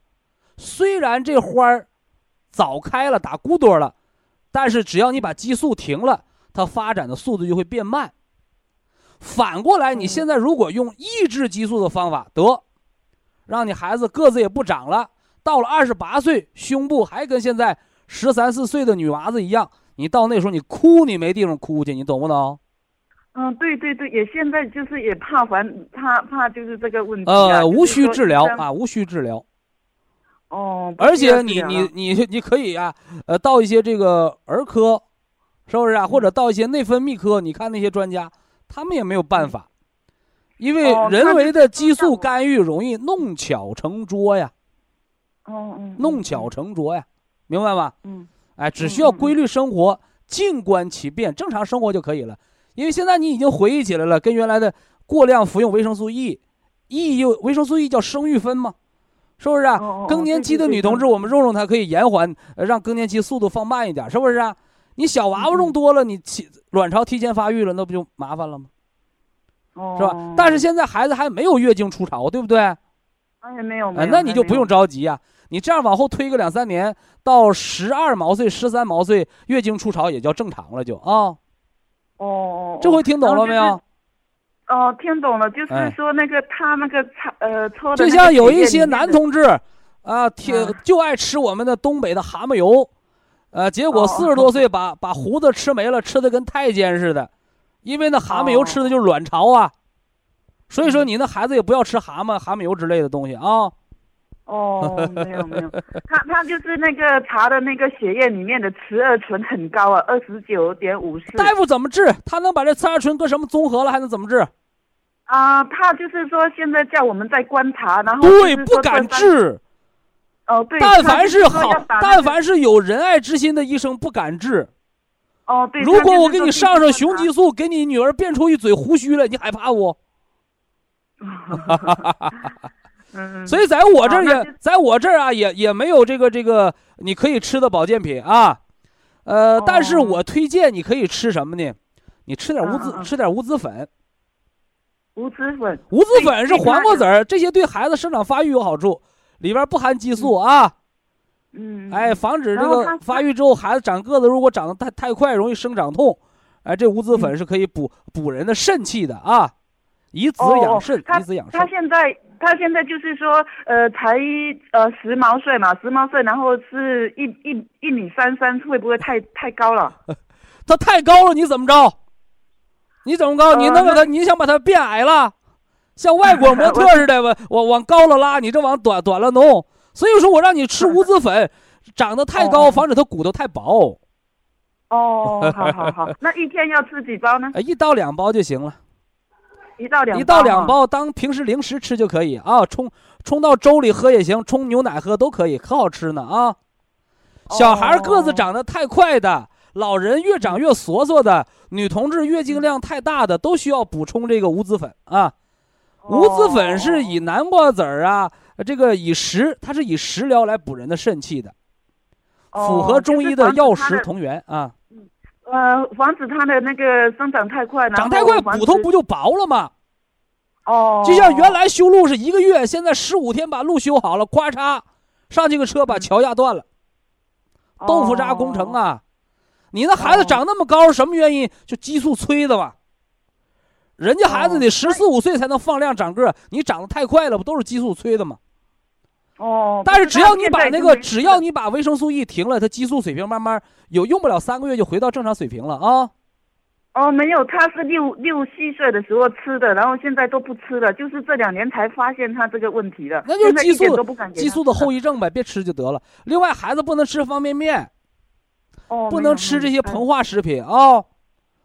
虽然这花儿早开了，打骨朵了，但是只要你把激素停了，它发展的速度就会变慢。反过来，你嗯现在如果用抑制激素的方法，得让你孩子个子也不长了，到了二十八岁，胸部还跟现在十三四岁的女娃子一样，你到那时候你哭你没地方哭去，你懂不懂？嗯，对对对，也现在就是也怕烦，怕怕就是这个问题啊、呃，无需。治疗啊，无需治疗。哦，而且你你你你可以啊，呃，到一些这个儿科，是不是啊？或者到一些内分泌科，你看那些专家，他们也没有办法，因为哦人为的激素干预容易弄巧成拙呀，哦嗯，弄巧成拙呀，明白吗？嗯哎，只嗯需要嗯规律生活，静观其变，正常生活就可以了。因为现在你已经回忆起来了，跟原来的过量服用维生素 E，E 又维生素 E 叫生育酚嘛，是不是啊？更年期的女同志，我们用用它可以延缓，呃，让更年期速度放慢一点，是不是啊？你小娃娃用多了，你起卵巢提前发育了，那不就麻烦了吗？哦，是吧？但是现在孩子还没有月经初潮，对不对？哎，哎没有没有，那你就不用着急啊。你这样往后推个两三年，到十二毛岁、十三毛岁，月经初潮也叫正常了就，啊。哦哦，这回听懂了没有？哦，听懂了，就是哎说那个他那个擦呃搓的就像有一些男同志啊，贴嗯就爱吃我们的东北的蛤蟆油，呃，结果哦四十多岁把把胡子吃没了，吃的跟太监似的，因为那蛤蟆油哦吃的就是卵巢啊。所以说嗯你那孩子也不要吃蛤蟆、蛤蟆油之类的东西啊。哦，没有没有，他他就是那个查的那个血液里面的雌二醇很高啊，二十九点五四。大夫怎么治？他能把这雌二醇跟什么综合了，还能怎么治？啊，他就是说现在叫我们在观察，然后对，不敢治。哦，对。但凡是好，但凡是有仁爱之心的医生不敢治。哦，对。如果我给你上上雄激素，给你女儿变出一嘴胡须来，你害怕不？哈哈哈哈哈。所以在我这儿也，在我这儿啊，也也没有这个这个你可以吃的保健品啊，呃，但是我推荐你可以吃什么呢？你吃点无籽，吃点无籽粉。无籽粉，无籽粉是黄瓜籽儿，这些对孩子生长发育有好处，里边不含激素啊。嗯。哎，防止这个发育之后孩子长个子，如果长得太太快，容易生长痛。哎，这无籽粉是可以补补人的肾气的啊，以子养肾，以子养肾。他现在。他现在就是说，呃，才呃十毛岁嘛，十毛岁，然后是一一一米三三，会不会太太高了？他太高了，你怎么着？你怎么高？你能把他？你想把他变矮了？像外国模特似的，往往往高了拉，你这往短短了弄。所以说我让你吃无籽粉，长得太高，防止他骨头太薄。哦，好好好，那一天要吃几包呢？一到两包就行了。一到两一到两包当平时零食吃就可以啊，冲冲到粥里喝也行，冲牛奶喝都可以，可好吃呢啊！小孩个子长得太快的，老人越长越缩缩的，女同志月经量太大的，都需要补充这个无籽粉啊。无籽粉是以南瓜籽儿啊，这个以食，它是以食疗来补人的肾气的，符合中医的药食同源啊。呃，防止它的那个生长太快，长太快骨头不就薄了吗？哦，就像原来修路是一个月，现在十五天把路修好了，咵嚓，上去个车把桥压断了。豆腐渣工程啊！你那孩子长那么高，什么原因？就激素催的嘛。人家孩子得十四五岁才能放量长个，你长得太快了，不都是激素催的吗？哦，但是只要你把那个，只要你把维生素 E 停了，它激素水平慢慢有用不了三个月就回到正常水平了啊。哦，没有，他是六六七岁的时候吃的，然后现在都不吃了，就是这两年才发现他这个问题的。那就是激素激素的后遗症呗，别吃就得了。另外，孩子不能吃方便面，哦，不能吃这些膨化食品啊。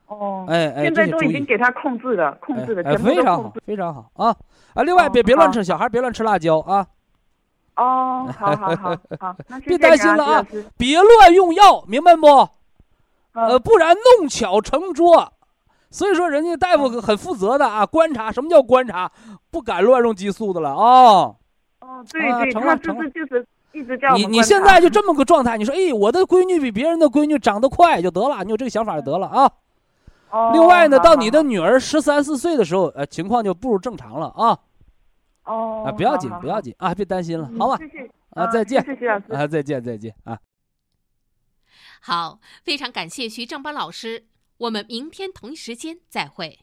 哦，哎哎，现在都已经给他控制了，控制了，非常好，非常好啊啊！另外，别别乱吃，小孩别乱吃辣椒啊。哦，好好好好，别担心了啊，别乱用药，明白不？呃，不然弄巧成拙。所以说，人家大夫很负责的啊，观察。什么叫观察？不敢乱用激素的了啊。哦，对对，成了成了，就是一直叫你你现在就这么个状态，你说，哎，我的闺女比别人的闺女长得快就得了，你有这个想法就得了啊。哦。另外呢，到你的女儿十三四岁的时候，呃，情况就步入正常了啊。哦。啊，不要紧，不要紧啊，别担心了，好吧？谢谢啊，再见。谢谢老师。啊，再见，再见啊。好，非常感谢徐正邦老师，我们明天同一时间再会。